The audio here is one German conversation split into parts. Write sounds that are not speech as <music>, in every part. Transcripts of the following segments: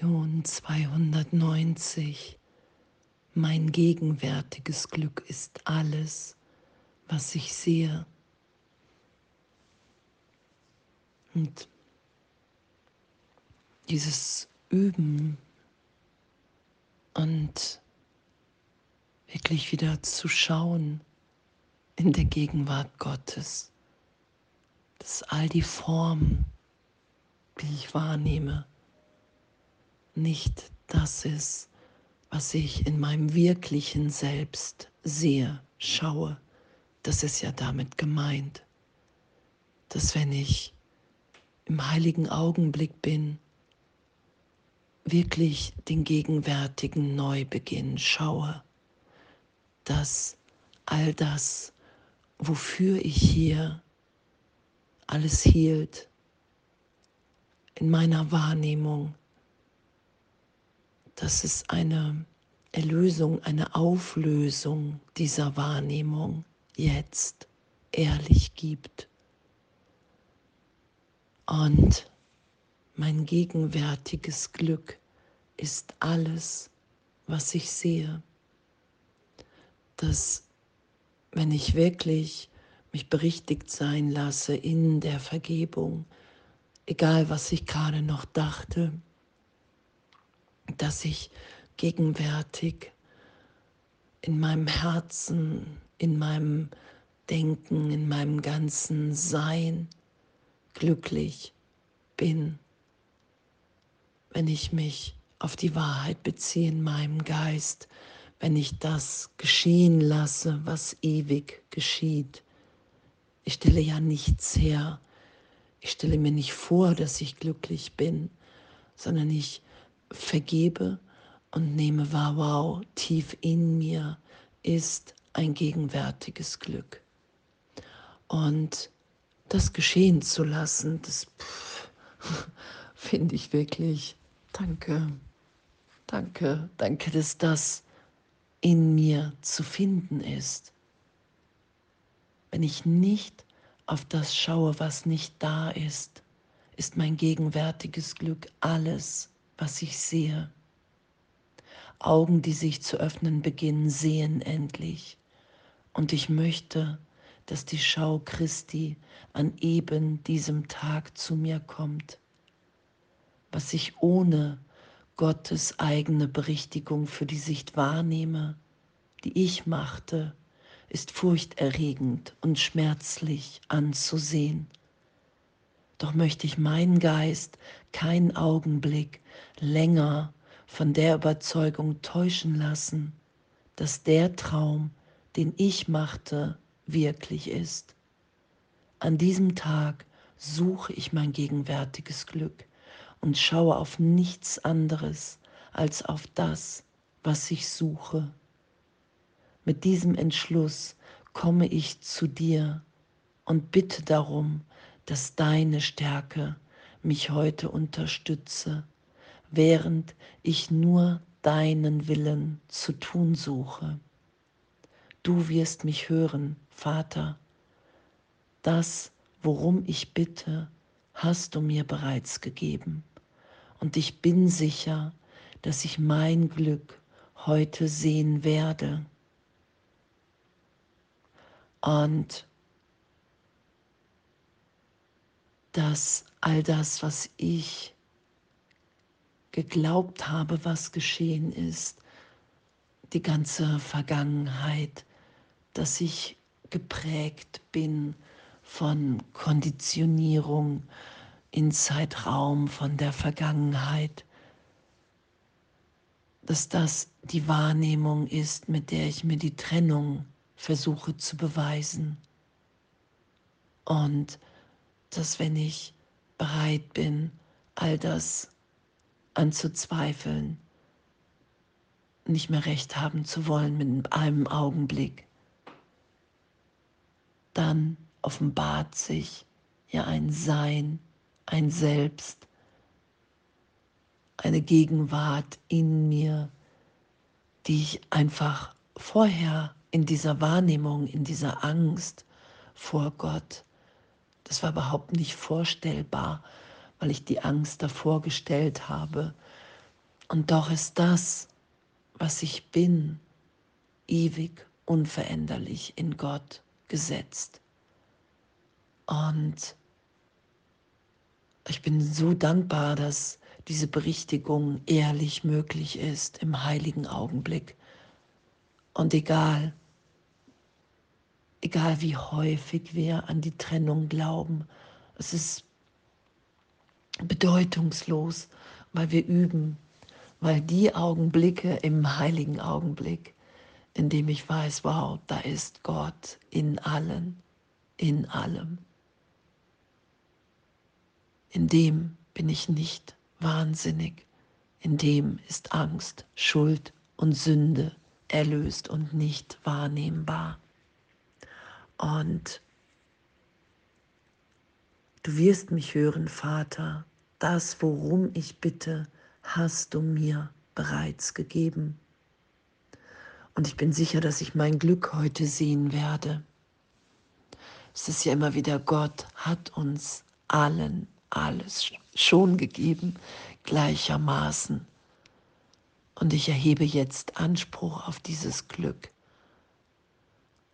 Lektion 290. Mein gegenwärtiges Glück ist alles, was ich sehe. Und dieses Üben und wirklich wieder zu schauen in der Gegenwart Gottes, dass all die Formen, die ich wahrnehme, nicht das ist, was ich in meinem wirklichen Selbst sehe, schaue. Das ist ja damit gemeint, dass wenn ich im heiligen Augenblick bin, wirklich den gegenwärtigen Neubeginn schaue, dass all das, wofür ich hier alles hielt, in meiner Wahrnehmung, dass es eine Erlösung, eine Auflösung dieser Wahrnehmung jetzt ehrlich gibt. Und mein gegenwärtiges Glück ist alles, was ich sehe. Dass wenn ich wirklich mich berichtigt sein lasse in der Vergebung, egal was ich gerade noch dachte, dass ich gegenwärtig in meinem Herzen, in meinem Denken, in meinem ganzen Sein glücklich bin, wenn ich mich auf die Wahrheit beziehe in meinem Geist, wenn ich das geschehen lasse, was ewig geschieht. Ich stelle ja nichts her. Ich stelle mir nicht vor, dass ich glücklich bin, sondern ich vergebe und nehme wahr, wow, tief in mir ist ein gegenwärtiges Glück. Und das geschehen zu lassen, das <laughs> finde ich wirklich, danke, danke, danke, dass das in mir zu finden ist. Wenn ich nicht auf das schaue, was nicht da ist, ist mein gegenwärtiges Glück alles, was ich sehe. Augen, die sich zu öffnen beginnen, sehen endlich. Und ich möchte, dass die Schau Christi an eben diesem Tag zu mir kommt. Was ich ohne Gottes eigene Berichtigung für die Sicht wahrnehme, die ich machte, ist furchterregend und schmerzlich anzusehen. Doch möchte ich meinen Geist keinen Augenblick länger von der Überzeugung täuschen lassen, dass der Traum, den ich machte, wirklich ist. An diesem Tag suche ich mein gegenwärtiges Glück und schaue auf nichts anderes als auf das, was ich suche. Mit diesem Entschluss komme ich zu dir und bitte darum, dass deine Stärke mich heute unterstütze, während ich nur deinen Willen zu tun suche. Du wirst mich hören, Vater. Das, worum ich bitte, hast du mir bereits gegeben. Und ich bin sicher, dass ich mein Glück heute sehen werde. Und dass all das, was ich geglaubt habe, was geschehen ist, die ganze Vergangenheit, dass ich geprägt bin von Konditionierung in Zeitraum, von der Vergangenheit, dass das die Wahrnehmung ist, mit der ich mir die Trennung versuche zu beweisen. Und dass wenn ich bereit bin, all das anzuzweifeln, nicht mehr recht haben zu wollen mit einem Augenblick, dann offenbart sich ja ein Sein, ein Selbst, eine Gegenwart in mir, die ich einfach vorher in dieser Wahrnehmung, in dieser Angst vor Gott das war überhaupt nicht vorstellbar, weil ich die Angst davor gestellt habe, Und doch ist das, was ich bin, ewig unveränderlich in Gott gesetzt. Und ich bin so dankbar, dass diese Berichtigung ehrlich möglich ist im heiligen Augenblick. Und egal, egal wie häufig wir an die Trennung glauben, es ist bedeutungslos, weil wir üben, weil die Augenblicke im heiligen Augenblick, in dem ich weiß, wow, da ist Gott in allen, in allem. In dem bin ich nicht wahnsinnig, in dem ist Angst, Schuld und Sünde erlöst und nicht wahrnehmbar. Und du wirst mich hören, Vater, das, worum ich bitte, hast du mir bereits gegeben. Und ich bin sicher, dass ich mein Glück heute sehen werde. Es ist ja immer wieder, Gott hat uns allen alles schon gegeben, gleichermaßen. Und ich erhebe jetzt Anspruch auf dieses Glück,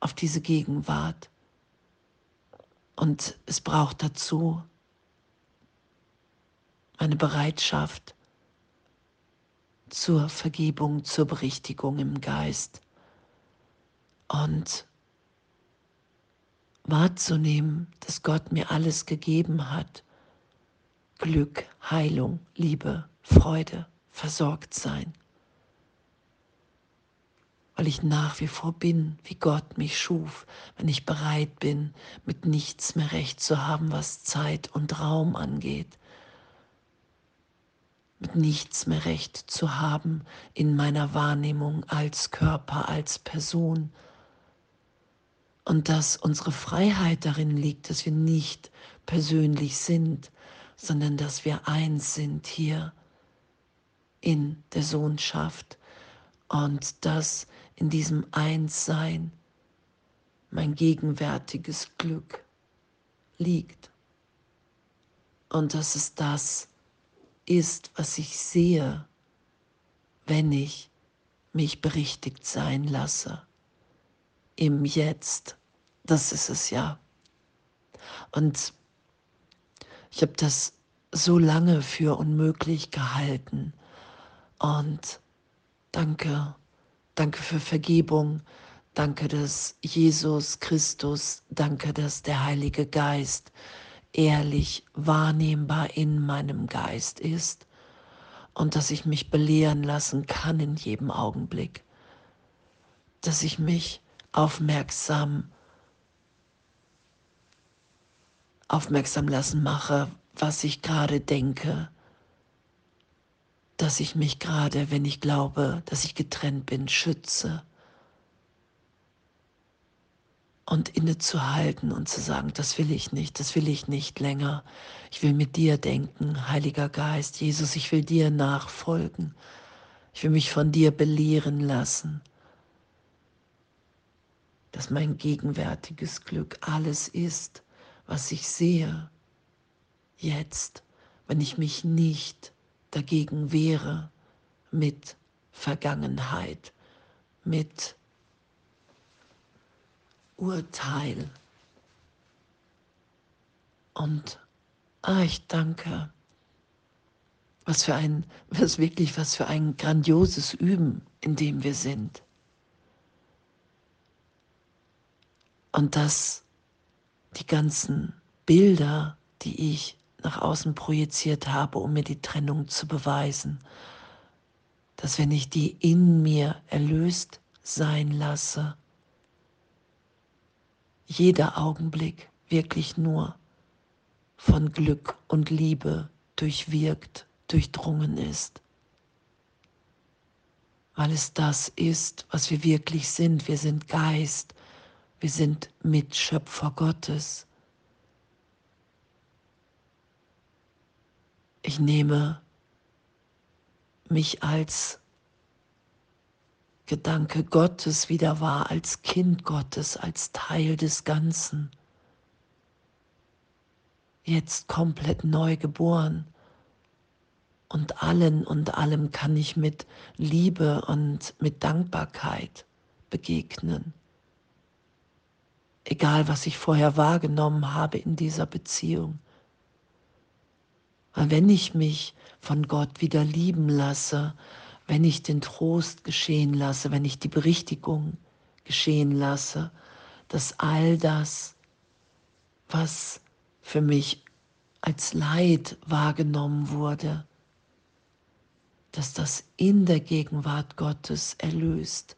auf diese Gegenwart. Und es braucht dazu eine Bereitschaft zur Vergebung, zur Berichtigung im Geist und wahrzunehmen, dass Gott mir alles gegeben hat. Glück, Heilung, Liebe, Freude, versorgt sein. Weil ich nach wie vor bin, wie Gott mich schuf, wenn ich bereit bin, mit nichts mehr recht zu haben, was Zeit und Raum angeht, mit nichts mehr recht zu haben in meiner Wahrnehmung als Körper, als Person. Und dass unsere Freiheit darin liegt, dass wir nicht persönlich sind, sondern dass wir eins sind hier in der Sohnschaft und dass in diesem Einssein mein gegenwärtiges Glück liegt. Und dass es das ist, was ich sehe, wenn ich mich berichtigt sein lasse. Im Jetzt, das ist es ja. Und ich habe das so lange für unmöglich gehalten. Und danke, danke für Vergebung. Danke, dass Jesus Christus, danke, dass der Heilige Geist ehrlich wahrnehmbar in meinem Geist ist und dass ich mich belehren lassen kann in jedem Augenblick, dass ich mich aufmerksam aufmerksam lassen mache, was ich gerade denke, dass ich mich gerade, wenn ich glaube, dass ich getrennt bin, schütze und innezuhalten und zu sagen, das will ich nicht, das will ich nicht länger. Ich will mit dir denken, Heiliger Geist, Jesus, ich will dir nachfolgen. Ich will mich von dir belehren lassen, dass mein gegenwärtiges Glück alles ist, was ich sehe, jetzt, wenn ich mich nicht dagegen wehre mit Vergangenheit, mit Urteil. Und ah, ich danke. Was für ein, was wirklich, was für ein grandioses Üben, in dem wir sind. Und dass die ganzen Bilder, die ich nach außen projiziert habe, um mir die Trennung zu beweisen, dass wenn ich die in mir erlöst sein lasse, jeder Augenblick wirklich nur von Glück und Liebe durchwirkt, durchdrungen ist. Weil es das ist, was wir wirklich sind. Wir sind Geist, wir sind Mitschöpfer Gottes. Ich nehme mich als Gedanke Gottes wieder wahr, als Kind Gottes, als Teil des Ganzen. Jetzt komplett neu geboren und allen und allem kann ich mit Liebe und mit Dankbarkeit begegnen. Egal, was ich vorher wahrgenommen habe in dieser Beziehung. Weil wenn ich mich von Gott wieder lieben lasse, wenn ich den Trost geschehen lasse, wenn ich die Berichtigung geschehen lasse, dass all das, was für mich als Leid wahrgenommen wurde, dass das in der Gegenwart Gottes erlöst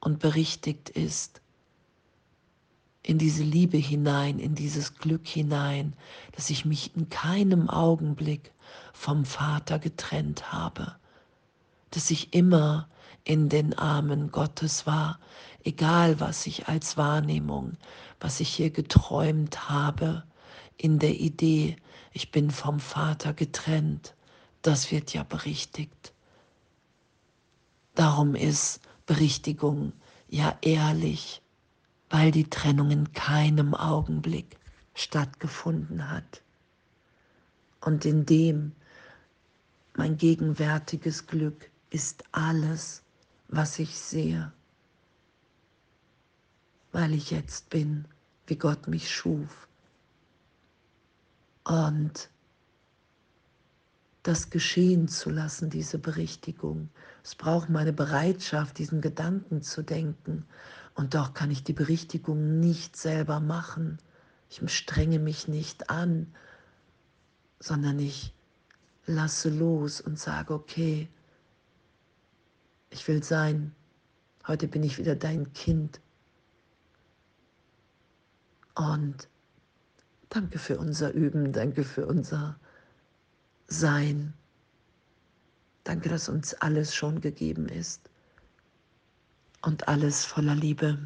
und berichtigt ist, in diese Liebe hinein, in dieses Glück hinein, dass ich mich in keinem Augenblick vom Vater getrennt habe, dass ich immer in den Armen Gottes war, egal was ich als Wahrnehmung, was ich hier geträumt habe, in der Idee, ich bin vom Vater getrennt, das wird ja berichtigt. Darum ist Berichtigung ja ehrlich, weil die Trennung in keinem Augenblick stattgefunden hat. Und in dem mein gegenwärtiges Glück ist alles, was ich sehe, weil ich jetzt bin, wie Gott mich schuf. Und das geschehen zu lassen, diese Berichtigung. Es braucht meine Bereitschaft, diesen Gedanken zu denken. Und doch kann ich die Berichtigung nicht selber machen. Ich strenge mich nicht an, sondern ich lasse los und sage, okay, ich will sein. Heute bin ich wieder dein Kind. Und danke für unser Üben, danke für unser sein. Danke, dass uns alles schon gegeben ist und alles voller Liebe.